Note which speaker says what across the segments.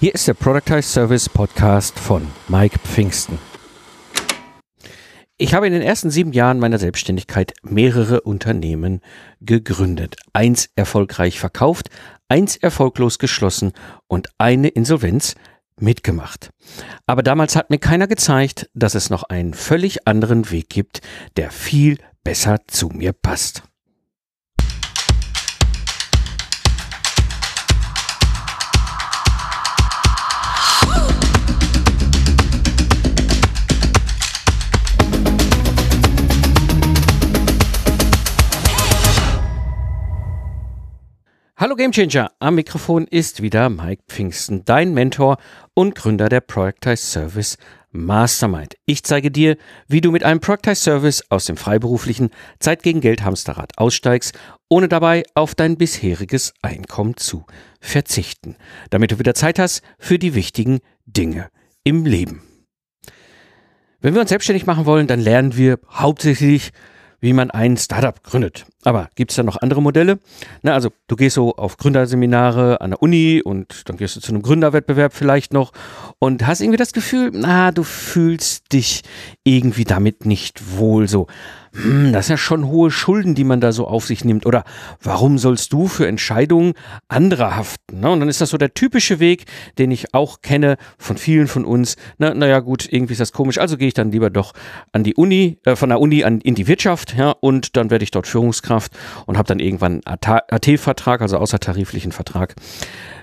Speaker 1: Hier ist der Productize Service Podcast von Mike Pfingsten. Ich habe in den ersten sieben Jahren meiner Selbstständigkeit mehrere Unternehmen gegründet. Eins erfolgreich verkauft, eins erfolglos geschlossen und eine Insolvenz mitgemacht. Aber damals hat mir keiner gezeigt, dass es noch einen völlig anderen Weg gibt, der viel besser zu mir passt. Hallo Gamechanger, am Mikrofon ist wieder Mike Pfingsten, dein Mentor und Gründer der Productize Service Mastermind. Ich zeige dir, wie du mit einem Productize Service aus dem freiberuflichen Zeit gegen Geld Hamsterrad aussteigst, ohne dabei auf dein bisheriges Einkommen zu verzichten, damit du wieder Zeit hast für die wichtigen Dinge im Leben. Wenn wir uns selbstständig machen wollen, dann lernen wir hauptsächlich wie man ein Startup gründet. Aber gibt es da noch andere Modelle? Na, also du gehst so auf Gründerseminare an der Uni und dann gehst du zu einem Gründerwettbewerb vielleicht noch und hast irgendwie das Gefühl, na, du fühlst dich irgendwie damit nicht wohl so hm, das sind ja schon hohe Schulden, die man da so auf sich nimmt. Oder warum sollst du für Entscheidungen anderer haften? Ne? Und dann ist das so der typische Weg, den ich auch kenne von vielen von uns. Na, naja, gut, irgendwie ist das komisch. Also gehe ich dann lieber doch an die Uni, äh, von der Uni an, in die Wirtschaft, ja, und dann werde ich dort Führungskraft und habe dann irgendwann einen AT-Vertrag, also außertariflichen Vertrag.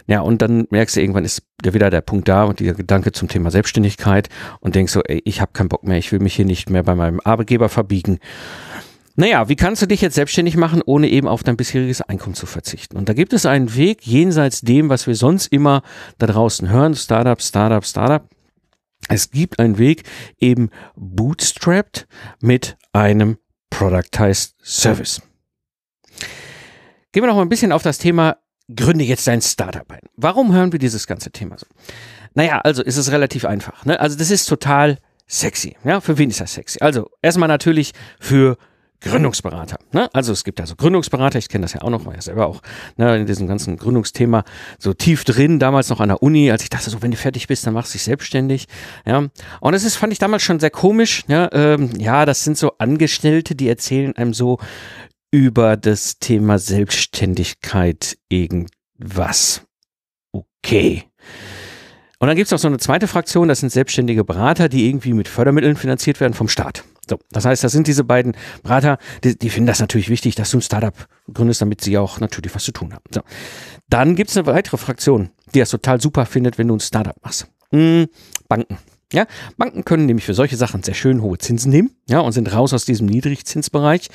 Speaker 1: Ja, und dann merkst du, irgendwann ist ja wieder der Punkt da und dieser Gedanke zum Thema Selbstständigkeit und denkst so, ey, ich habe keinen Bock mehr, ich will mich hier nicht mehr bei meinem Arbeitgeber verbiegen. Naja, wie kannst du dich jetzt selbstständig machen, ohne eben auf dein bisheriges Einkommen zu verzichten? Und da gibt es einen Weg jenseits dem, was wir sonst immer da draußen hören, Startup, Startup, Startup. Es gibt einen Weg eben bootstrapped mit einem Productized Service. Gehen wir noch mal ein bisschen auf das Thema gründe jetzt dein Startup ein. Warum hören wir dieses ganze Thema so? Naja, also ist es relativ einfach. Ne? Also das ist total sexy. Ja, für wen ist das sexy? Also erstmal natürlich für Gründungsberater. Ne? Also es gibt also Gründungsberater, ich kenne das ja auch noch, war ja selber auch ne, in diesem ganzen Gründungsthema so tief drin, damals noch an der Uni, als ich dachte, so wenn du fertig bist, dann machst du dich selbstständig. Ja. Und das ist, fand ich damals schon sehr komisch. Ja, ähm, ja, das sind so Angestellte, die erzählen einem so, über das Thema Selbstständigkeit irgendwas. Okay. Und dann gibt es noch so eine zweite Fraktion, das sind selbstständige Berater, die irgendwie mit Fördermitteln finanziert werden vom Staat. So, das heißt, das sind diese beiden Berater, die, die finden das natürlich wichtig, dass du ein Startup gründest, damit sie auch natürlich was zu tun haben. So. Dann gibt es eine weitere Fraktion, die das total super findet, wenn du ein Startup machst. Hm, Banken. Ja, Banken können nämlich für solche Sachen sehr schön hohe Zinsen nehmen, ja, und sind raus aus diesem Niedrigzinsbereich.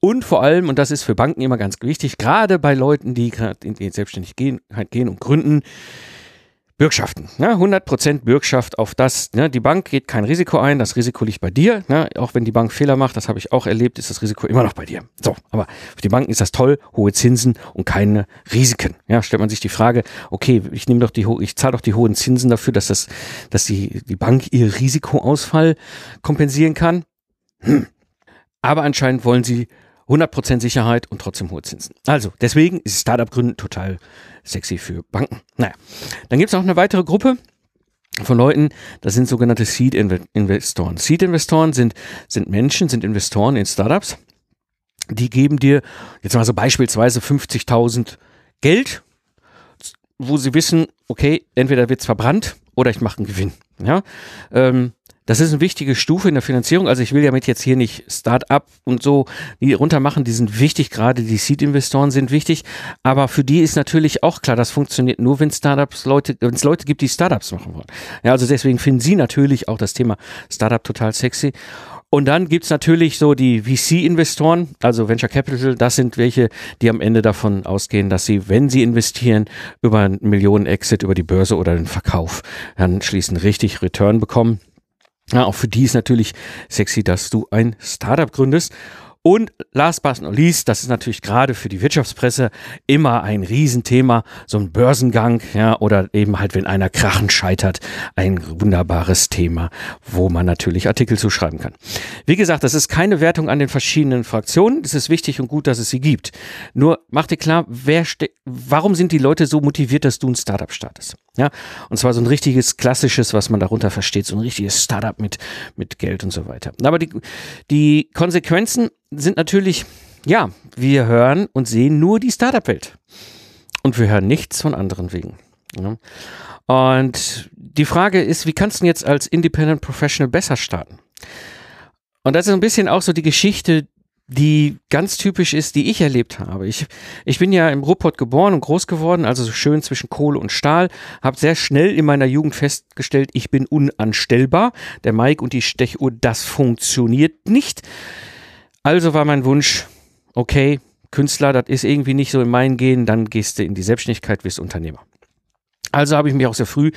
Speaker 1: Und vor allem, und das ist für Banken immer ganz wichtig, gerade bei Leuten, die gerade in die Selbstständigkeit gehen und gründen, Bürgschaften. Ne? 100% Bürgschaft auf das. Ne? Die Bank geht kein Risiko ein, das Risiko liegt bei dir. Ne? Auch wenn die Bank Fehler macht, das habe ich auch erlebt, ist das Risiko immer noch bei dir. So, aber für die Banken ist das toll, hohe Zinsen und keine Risiken. Ja, stellt man sich die Frage, okay, ich nehme doch die, ich zahle doch die hohen Zinsen dafür, dass das, dass die, die Bank ihr Risikoausfall kompensieren kann. Hm. Aber anscheinend wollen sie 100% Sicherheit und trotzdem hohe Zinsen. Also, deswegen ist Startup-Gründen total sexy für Banken. Naja, dann gibt es noch eine weitere Gruppe von Leuten, das sind sogenannte Seed-Investoren. Seed-Investoren sind, sind Menschen, sind Investoren in Startups, die geben dir jetzt mal so beispielsweise 50.000 Geld, wo sie wissen, okay, entweder wird es verbrannt oder ich mache einen Gewinn. Ja, ähm, das ist eine wichtige Stufe in der Finanzierung. Also ich will damit jetzt hier nicht Start-up und so die runtermachen. Die sind wichtig, gerade die Seed-Investoren sind wichtig. Aber für die ist natürlich auch klar, das funktioniert nur, wenn Startups Leute, wenn es Leute gibt, die Startups machen wollen. Ja, also deswegen finden sie natürlich auch das Thema Startup total sexy. Und dann gibt's natürlich so die VC-Investoren, also Venture Capital, das sind welche, die am Ende davon ausgehen, dass sie, wenn sie investieren, über einen Millionen-Exit, über die Börse oder den Verkauf, dann schließen richtig Return bekommen. Ja, auch für die ist natürlich sexy, dass du ein Startup gründest. Und last but not least, das ist natürlich gerade für die Wirtschaftspresse immer ein Riesenthema, so ein Börsengang, ja, oder eben halt, wenn einer krachen scheitert, ein wunderbares Thema, wo man natürlich Artikel zuschreiben kann. Wie gesagt, das ist keine Wertung an den verschiedenen Fraktionen. Es ist wichtig und gut, dass es sie gibt. Nur mach dir klar, wer warum sind die Leute so motiviert, dass du ein Startup startest? Ja, und zwar so ein richtiges klassisches, was man darunter versteht, so ein richtiges Startup mit, mit Geld und so weiter. Aber die, die Konsequenzen sind natürlich, ja, wir hören und sehen nur die Startup-Welt. Und wir hören nichts von anderen Wegen. Ja. Und die Frage ist, wie kannst du jetzt als Independent Professional besser starten? Und das ist ein bisschen auch so die Geschichte, die ganz typisch ist, die ich erlebt habe. Ich, ich bin ja im Ruhrpott geboren und groß geworden, also so schön zwischen Kohle und Stahl, habe sehr schnell in meiner Jugend festgestellt, ich bin unanstellbar. Der Mike und die Stechuhr, das funktioniert nicht. Also war mein Wunsch, okay, Künstler, das ist irgendwie nicht so in mein Gehen, dann gehst du in die Selbstständigkeit, wirst Unternehmer. Also habe ich mich auch sehr früh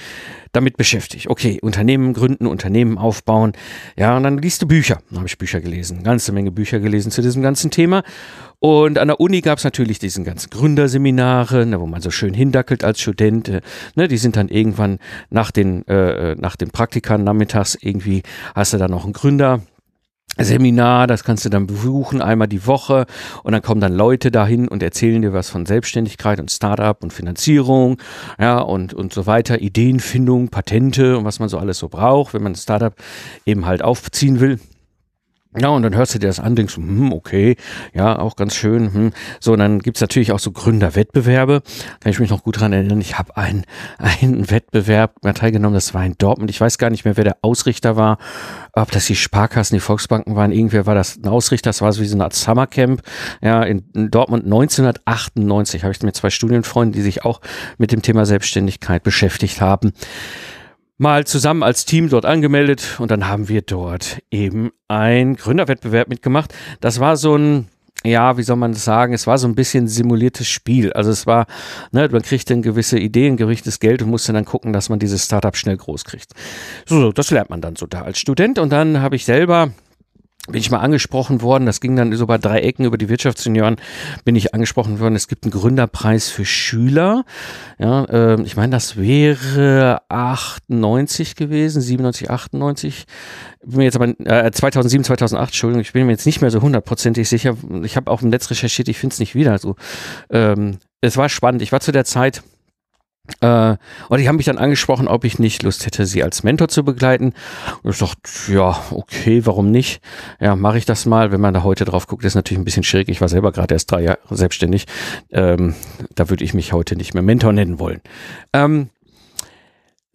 Speaker 1: damit beschäftigt. Okay, Unternehmen gründen, Unternehmen aufbauen. Ja, und dann liest du Bücher. Dann habe ich Bücher gelesen, ganze Menge Bücher gelesen zu diesem ganzen Thema. Und an der Uni gab es natürlich diesen ganzen Gründerseminare, ne, wo man so schön hindackelt als Student. Äh, ne, die sind dann irgendwann nach den, äh, äh nach den Praktikern nachmittags irgendwie, hast du dann noch einen Gründer Seminar, das kannst du dann besuchen, einmal die Woche und dann kommen dann Leute dahin und erzählen dir was von Selbstständigkeit und Startup und Finanzierung, ja, und, und so weiter, Ideenfindung, Patente und was man so alles so braucht, wenn man ein Startup eben halt aufziehen will. Ja, und dann hörst du dir das an, denkst, hm, okay, ja, auch ganz schön. Hm. So, und dann gibt's natürlich auch so Gründerwettbewerbe. Kann ich mich noch gut dran erinnern. Ich habe einen, einen Wettbewerb teilgenommen, das war in Dortmund. Ich weiß gar nicht mehr, wer der Ausrichter war, ob das die Sparkassen, die Volksbanken waren. Irgendwer war das ein Ausrichter, das war so wie so eine Art Summercamp. Ja, in, in Dortmund 1998 habe ich mit zwei Studienfreunden, die sich auch mit dem Thema Selbstständigkeit beschäftigt haben mal zusammen als Team dort angemeldet und dann haben wir dort eben ein Gründerwettbewerb mitgemacht. Das war so ein ja, wie soll man das sagen? Es war so ein bisschen simuliertes Spiel. Also es war, ne, man kriegt dann gewisse Ideen, gerichtetes Geld und musste dann gucken, dass man dieses Startup schnell groß kriegt. So, das lernt man dann so da als Student und dann habe ich selber bin ich mal angesprochen worden, das ging dann so bei drei Ecken über die Wirtschaftssenioren, bin ich angesprochen worden, es gibt einen Gründerpreis für Schüler. Ja, äh, ich meine, das wäre 98 gewesen, 97, 98. Bin mir jetzt aber, äh, 2007, 2008, Entschuldigung, ich bin mir jetzt nicht mehr so hundertprozentig sicher. Ich habe auch im Netz recherchiert, ich finde es nicht wieder. Also, ähm, es war spannend. Ich war zu der Zeit äh, und die haben mich dann angesprochen, ob ich nicht Lust hätte, sie als Mentor zu begleiten. Und ich dachte, ja, okay, warum nicht? Ja, mache ich das mal. Wenn man da heute drauf guckt, ist natürlich ein bisschen schräg. Ich war selber gerade erst drei Jahre selbstständig. Ähm, da würde ich mich heute nicht mehr Mentor nennen wollen. Ähm,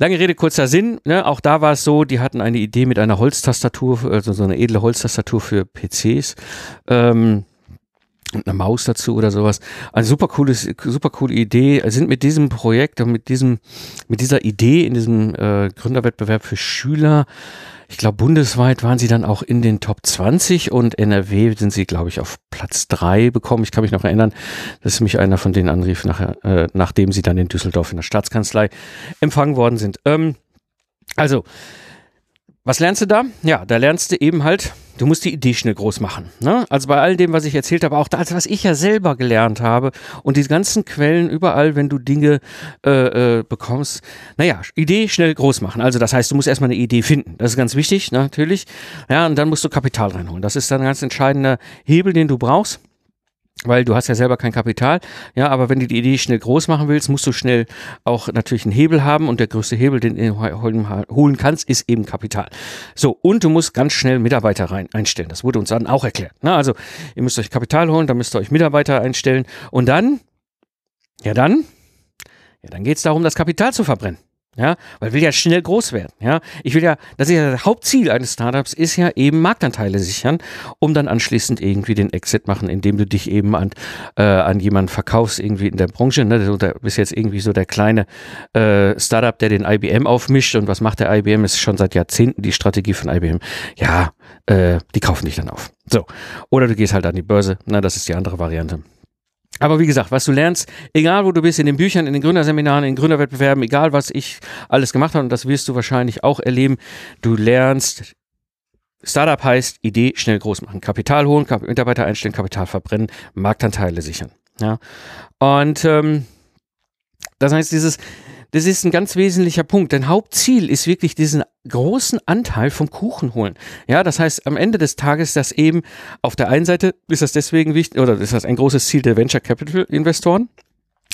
Speaker 1: Lange Rede, kurzer Sinn. Ne? Auch da war es so, die hatten eine Idee mit einer Holztastatur, also so eine edle Holztastatur für PCs. Ähm, und eine Maus dazu oder sowas. Eine super cooles, super coole Idee. Sind mit diesem Projekt und mit diesem, mit dieser Idee in diesem äh, Gründerwettbewerb für Schüler, ich glaube bundesweit waren sie dann auch in den Top 20 und NRW sind sie, glaube ich, auf Platz 3 bekommen. Ich kann mich noch erinnern, dass mich einer von denen anrief, nachher, äh, nachdem sie dann in Düsseldorf in der Staatskanzlei empfangen worden sind. Ähm, also, was lernst du da? Ja, da lernst du eben halt, du musst die Idee schnell groß machen. Ne? Also bei all dem, was ich erzählt habe, auch das, was ich ja selber gelernt habe und die ganzen Quellen überall, wenn du Dinge äh, äh, bekommst, naja, Idee schnell groß machen. Also das heißt, du musst erstmal eine Idee finden. Das ist ganz wichtig, natürlich. Ja, und dann musst du Kapital reinholen. Das ist dann ein ganz entscheidender Hebel, den du brauchst weil du hast ja selber kein Kapital, ja, aber wenn du die Idee schnell groß machen willst, musst du schnell auch natürlich einen Hebel haben und der größte Hebel, den du holen kannst, ist eben Kapital. So, und du musst ganz schnell Mitarbeiter rein einstellen. Das wurde uns dann auch erklärt. Na, also, ihr müsst euch Kapital holen, dann müsst ihr euch Mitarbeiter einstellen und dann, ja dann, ja, dann geht's darum, das Kapital zu verbrennen. Ja, weil will ja schnell groß werden. Ja, ich will ja, das ist ja das Hauptziel eines Startups, ist ja eben Marktanteile sichern, um dann anschließend irgendwie den Exit machen, indem du dich eben an, äh, an jemanden verkaufst, irgendwie in der Branche. Ne? Du bist jetzt irgendwie so der kleine äh, Startup, der den IBM aufmischt. Und was macht der IBM? Ist schon seit Jahrzehnten die Strategie von IBM. Ja, äh, die kaufen dich dann auf. So. Oder du gehst halt an die Börse. Na, das ist die andere Variante. Aber wie gesagt, was du lernst, egal wo du bist, in den Büchern, in den Gründerseminaren, in den Gründerwettbewerben, egal was ich alles gemacht habe, und das wirst du wahrscheinlich auch erleben, du lernst Startup heißt Idee schnell groß machen, Kapital holen, Kap Mitarbeiter einstellen, Kapital verbrennen, Marktanteile sichern. Ja. Und ähm, das heißt, dieses, das ist ein ganz wesentlicher Punkt. Denn Hauptziel ist wirklich diesen großen Anteil vom Kuchen holen. Ja, das heißt, am Ende des Tages das eben auf der einen Seite ist das deswegen wichtig, oder ist das ein großes Ziel der Venture Capital Investoren.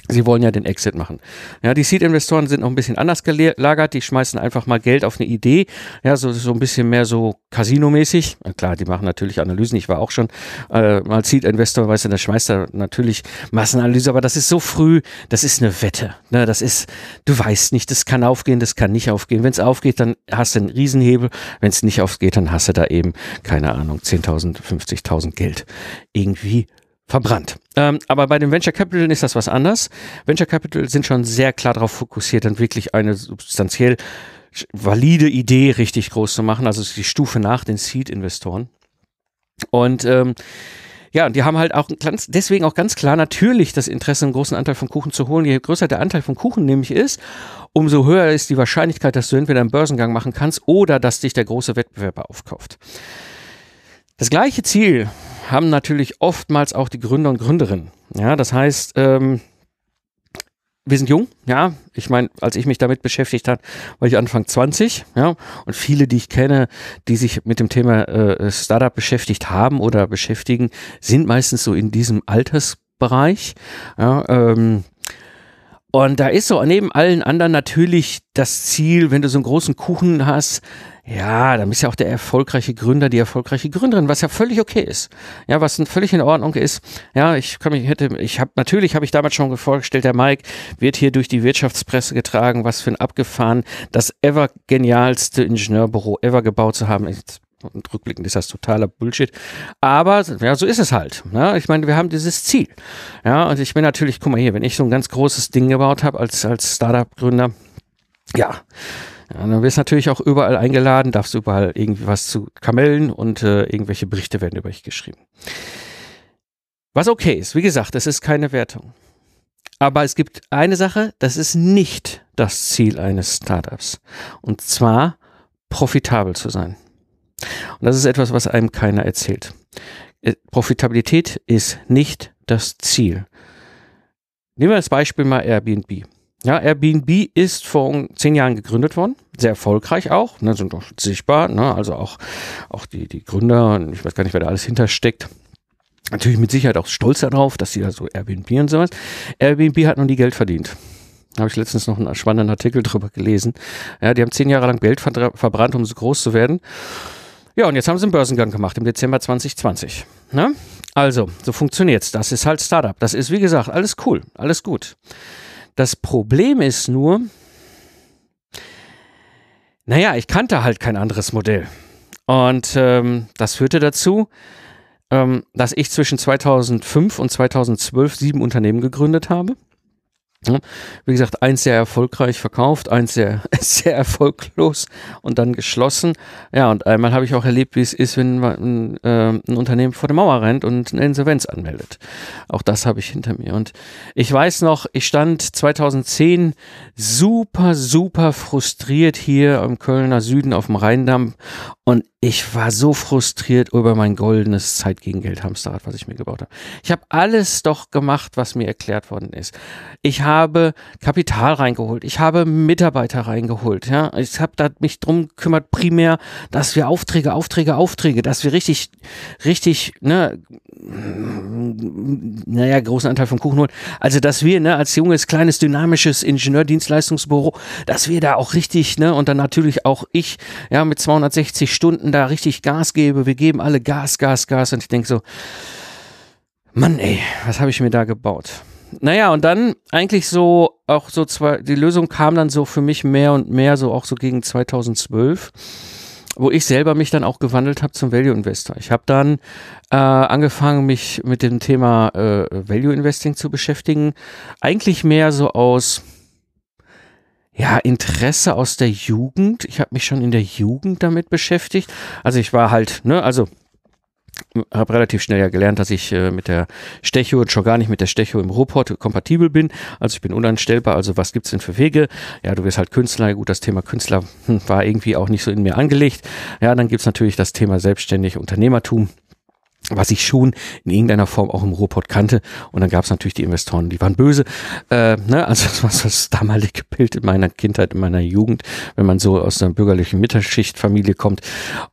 Speaker 1: Sie wollen ja den Exit machen. Ja, die Seed-Investoren sind noch ein bisschen anders gelagert. Die schmeißen einfach mal Geld auf eine Idee. Ja, so, so ein bisschen mehr so Casino-mäßig. Klar, die machen natürlich Analysen. Ich war auch schon äh, mal Seed-Investor, weißt du, da schmeißt er natürlich Massenanalyse. Aber das ist so früh, das ist eine Wette. Ne, das ist, du weißt nicht, das kann aufgehen, das kann nicht aufgehen. Wenn es aufgeht, dann hast du einen Riesenhebel. Wenn es nicht aufgeht, dann hast du da eben, keine Ahnung, 10.000, 50.000 Geld irgendwie verbrannt. Ähm, aber bei den Venture Capital ist das was anders. Venture Capital sind schon sehr klar darauf fokussiert, dann wirklich eine substanziell valide Idee richtig groß zu machen, also die Stufe nach den Seed-Investoren. Und ähm, ja, die haben halt auch ganz, deswegen auch ganz klar natürlich das Interesse, einen großen Anteil vom Kuchen zu holen. Je größer der Anteil vom Kuchen nämlich ist, umso höher ist die Wahrscheinlichkeit, dass du entweder einen Börsengang machen kannst oder dass dich der große Wettbewerber aufkauft. Das gleiche Ziel haben natürlich oftmals auch die Gründer und Gründerinnen. Ja, das heißt, ähm, wir sind jung, ja. Ich meine, als ich mich damit beschäftigt habe, war ich Anfang 20, ja. Und viele, die ich kenne, die sich mit dem Thema äh, Startup beschäftigt haben oder beschäftigen, sind meistens so in diesem Altersbereich. Ja, ähm, und da ist so neben allen anderen natürlich das Ziel, wenn du so einen großen Kuchen hast, ja, dann bist ja auch der erfolgreiche Gründer, die erfolgreiche Gründerin, was ja völlig okay ist. Ja, was völlig in Ordnung ist. Ja, ich kann mich hätte ich habe natürlich habe ich damals schon vorgestellt, der Mike wird hier durch die Wirtschaftspresse getragen, was für ein abgefahren das ever genialste Ingenieurbüro ever gebaut zu haben. Und rückblickend ist das totaler Bullshit. Aber ja, so ist es halt. Ja, ich meine, wir haben dieses Ziel. Ja, und ich bin natürlich, guck mal hier, wenn ich so ein ganz großes Ding gebaut habe als, als Startup-Gründer, ja, ja, dann wirst du natürlich auch überall eingeladen, darfst überall irgendwie was zu Kamellen und äh, irgendwelche Berichte werden über dich geschrieben. Was okay ist, wie gesagt, das ist keine Wertung. Aber es gibt eine Sache, das ist nicht das Ziel eines Startups. Und zwar profitabel zu sein. Und das ist etwas, was einem keiner erzählt. Äh, Profitabilität ist nicht das Ziel. Nehmen wir als Beispiel mal Airbnb. Ja, Airbnb ist vor zehn Jahren gegründet worden, sehr erfolgreich auch, ne, sind auch sichtbar, ne, also auch, auch die, die Gründer, ich weiß gar nicht, wer da alles hintersteckt. Natürlich mit Sicherheit auch stolz darauf, dass sie da so Airbnb und sowas. Airbnb hat noch nie Geld verdient. Da habe ich letztens noch einen spannenden Artikel drüber gelesen. Ja, die haben zehn Jahre lang Geld verbrannt, um so groß zu werden. Ja, und jetzt haben sie einen Börsengang gemacht im Dezember 2020. Ne? Also, so funktioniert's. Das ist halt Startup. Das ist, wie gesagt, alles cool, alles gut. Das Problem ist nur, naja, ich kannte halt kein anderes Modell. Und ähm, das führte dazu, ähm, dass ich zwischen 2005 und 2012 sieben Unternehmen gegründet habe. Wie gesagt, eins sehr erfolgreich verkauft, eins sehr, sehr erfolglos und dann geschlossen. Ja, und einmal habe ich auch erlebt, wie es ist, wenn man, äh, ein Unternehmen vor der Mauer rennt und eine Insolvenz anmeldet. Auch das habe ich hinter mir. Und ich weiß noch, ich stand 2010 super, super frustriert hier im Kölner Süden auf dem Rheindamm und ich war so frustriert über mein goldenes Zeit gegen Geld Hamsterrad, was ich mir gebaut habe. Ich habe alles doch gemacht, was mir erklärt worden ist. Ich habe Kapital reingeholt, ich habe Mitarbeiter reingeholt, ja. Ich habe mich drum gekümmert primär, dass wir Aufträge, Aufträge, Aufträge, dass wir richtig richtig, ne, naja, großen Anteil vom Kuchen holen. Also, dass wir, ne, als junges, kleines, dynamisches Ingenieurdienstleistungsbüro, dass wir da auch richtig, ne, und dann natürlich auch ich, ja, mit 260 Stunden da richtig Gas gebe. Wir geben alle Gas, Gas, Gas. Und ich denke so, Mann, ey, was habe ich mir da gebaut? Naja, und dann eigentlich so, auch so zwei, die Lösung kam dann so für mich mehr und mehr, so auch so gegen 2012 wo ich selber mich dann auch gewandelt habe zum Value Investor. Ich habe dann äh, angefangen, mich mit dem Thema äh, Value Investing zu beschäftigen. Eigentlich mehr so aus ja, Interesse aus der Jugend. Ich habe mich schon in der Jugend damit beschäftigt. Also ich war halt, ne, also habe relativ schnell ja gelernt, dass ich äh, mit der Stecho und schon gar nicht mit der Stecho im Robot kompatibel bin. Also ich bin unanstellbar. Also was gibt's denn für Wege? Ja, du wirst halt Künstler. Gut, das Thema Künstler hm, war irgendwie auch nicht so in mir angelegt. Ja, dann gibt's natürlich das Thema selbstständig Unternehmertum was ich schon in irgendeiner Form auch im Ruhrpott kannte. Und dann gab es natürlich die Investoren, die waren böse. Äh, ne? Also das war so das damalige Bild in meiner Kindheit, in meiner Jugend, wenn man so aus einer bürgerlichen Mittelschichtfamilie kommt.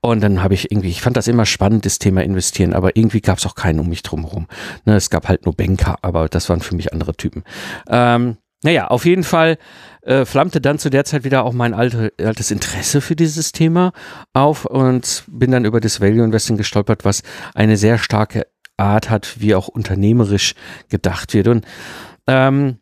Speaker 1: Und dann habe ich irgendwie, ich fand das immer spannend, das Thema investieren, aber irgendwie gab es auch keinen um mich drumherum. Ne? Es gab halt nur Banker, aber das waren für mich andere Typen. Ähm, naja, auf jeden Fall äh, flammte dann zu der Zeit wieder auch mein alte, altes Interesse für dieses Thema auf und bin dann über das Value Investing gestolpert, was eine sehr starke Art hat, wie auch unternehmerisch gedacht wird. Und ähm,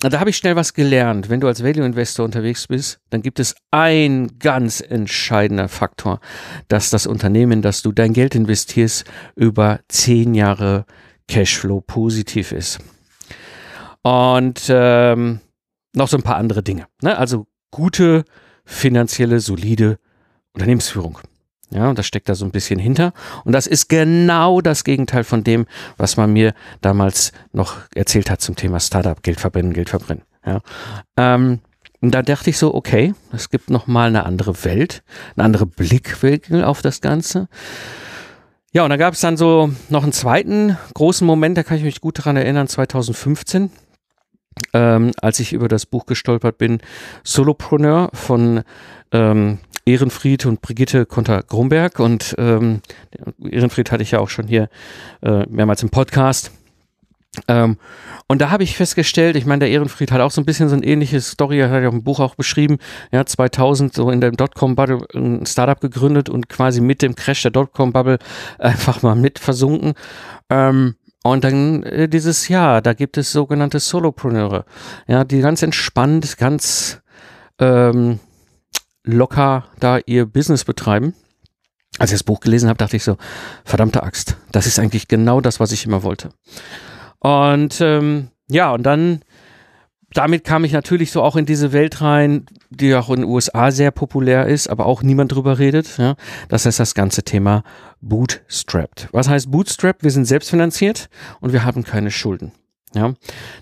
Speaker 1: da habe ich schnell was gelernt. Wenn du als Value Investor unterwegs bist, dann gibt es ein ganz entscheidender Faktor, dass das Unternehmen, dass du dein Geld investierst, über zehn Jahre Cashflow positiv ist. Und ähm, noch so ein paar andere Dinge. Ne? Also gute, finanzielle, solide Unternehmensführung. Ja, und das steckt da so ein bisschen hinter. Und das ist genau das Gegenteil von dem, was man mir damals noch erzählt hat zum Thema Startup, Geld verbrennen, Geld verbrennen. Ja. Ähm, und da dachte ich so, okay, es gibt noch mal eine andere Welt, eine andere Blickwinkel auf das Ganze. Ja, und da gab es dann so noch einen zweiten großen Moment, da kann ich mich gut daran erinnern, 2015 ähm, als ich über das Buch gestolpert bin, Solopreneur von ähm, Ehrenfried und Brigitte Konter-Grumberg. Und ähm, Ehrenfried hatte ich ja auch schon hier äh, mehrmals im Podcast. Ähm, und da habe ich festgestellt, ich meine, der Ehrenfried hat auch so ein bisschen so eine ähnliche Story, er hat ja auch im Buch auch beschrieben, ja, 2000 so in der Dotcom-Bubble ein Startup gegründet und quasi mit dem Crash der Dotcom-Bubble einfach mal mit versunken. Ähm, und dann äh, dieses Jahr, da gibt es sogenannte Solopreneure, ja, die ganz entspannt, ganz ähm, locker da ihr Business betreiben. Als ich das Buch gelesen habe, dachte ich so, verdammte Axt, das ist eigentlich genau das, was ich immer wollte. Und ähm, ja, und dann damit kam ich natürlich so auch in diese Welt rein, die auch in den USA sehr populär ist, aber auch niemand drüber redet. Ja? Das heißt das ganze Thema Bootstrapped. Was heißt Bootstrap? Wir sind selbstfinanziert und wir haben keine Schulden. Ja,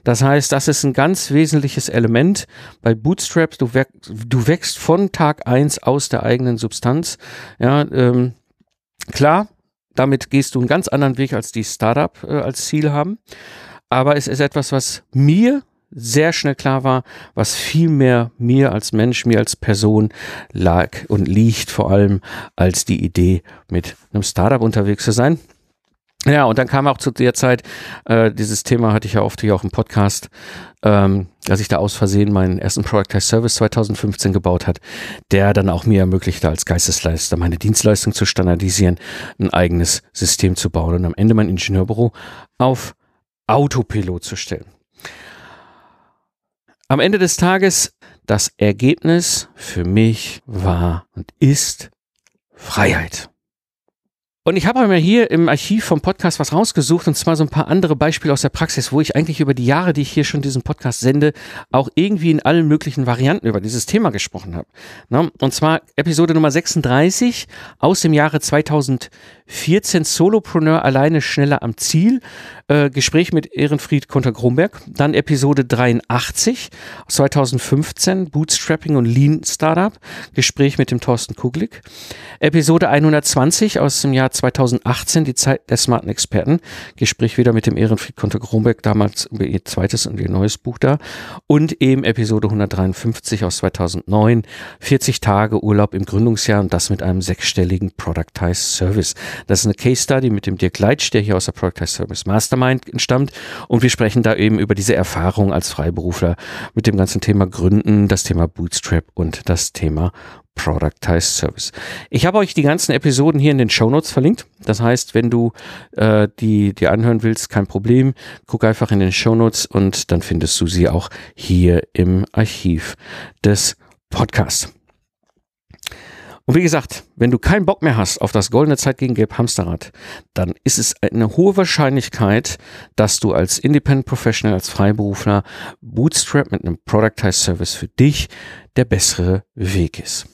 Speaker 1: das heißt, das ist ein ganz wesentliches Element bei Bootstraps. Du, du wächst von Tag eins aus der eigenen Substanz. Ja, ähm, klar, damit gehst du einen ganz anderen Weg als die Startup äh, als Ziel haben. Aber es ist etwas, was mir sehr schnell klar war, was viel mehr mir als Mensch, mir als Person lag und liegt vor allem als die Idee, mit einem Startup unterwegs zu sein. Ja, und dann kam auch zu der Zeit, äh, dieses Thema hatte ich ja oft hier auch im Podcast, ähm, dass ich da aus Versehen meinen ersten Productized Service 2015 gebaut hat, der dann auch mir ermöglichte, als Geistesleister meine Dienstleistung zu standardisieren, ein eigenes System zu bauen und am Ende mein Ingenieurbüro auf Autopilot zu stellen. Am Ende des Tages, das Ergebnis für mich war und ist Freiheit. Und ich habe mir hier im Archiv vom Podcast was rausgesucht und zwar so ein paar andere Beispiele aus der Praxis, wo ich eigentlich über die Jahre, die ich hier schon diesen Podcast sende, auch irgendwie in allen möglichen Varianten über dieses Thema gesprochen habe. Ne? Und zwar Episode Nummer 36 aus dem Jahre 2014, Solopreneur alleine schneller am Ziel, äh, Gespräch mit Ehrenfried Konter-Grumberg. Dann Episode 83 aus 2015, Bootstrapping und Lean Startup, Gespräch mit dem Thorsten Kuglik. Episode 120 aus dem Jahr 2018, die Zeit der smarten Experten. Gespräch wieder mit dem Ehrenfried Konter Grombeck, damals über ihr zweites und ihr neues Buch da. Und eben Episode 153 aus 2009, 40 Tage Urlaub im Gründungsjahr und das mit einem sechsstelligen Productized Service. Das ist eine Case Study mit dem Dirk Leitsch, der hier aus der Productized Service Mastermind entstammt. Und wir sprechen da eben über diese Erfahrung als Freiberufler mit dem ganzen Thema Gründen, das Thema Bootstrap und das Thema Productized Service. Ich habe euch die ganzen Episoden hier in den Show Notes verlinkt. Das heißt, wenn du äh, die dir anhören willst, kein Problem. Guck einfach in den Show Notes und dann findest du sie auch hier im Archiv des Podcasts. Und wie gesagt, wenn du keinen Bock mehr hast auf das goldene Zeit gegen Gelb Hamsterrad, dann ist es eine hohe Wahrscheinlichkeit, dass du als Independent Professional, als Freiberufler Bootstrap mit einem Productized Service für dich der bessere Weg ist.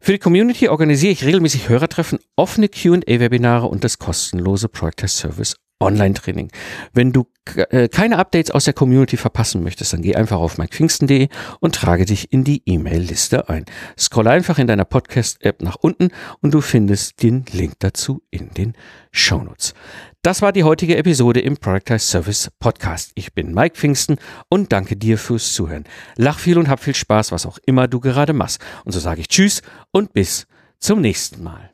Speaker 1: Für die Community organisiere ich regelmäßig Hörertreffen, offene QA-Webinare und das kostenlose Project Service Online-Training. Wenn du äh, keine Updates aus der Community verpassen möchtest, dann geh einfach auf mikepfingsten.de und trage dich in die E-Mail-Liste ein. Scroll einfach in deiner Podcast-App nach unten und du findest den Link dazu in den Shownotes. Das war die heutige Episode im Productize Service Podcast. Ich bin Mike Pfingsten und danke dir fürs Zuhören. Lach viel und hab viel Spaß, was auch immer du gerade machst. Und so sage ich Tschüss und bis zum nächsten Mal.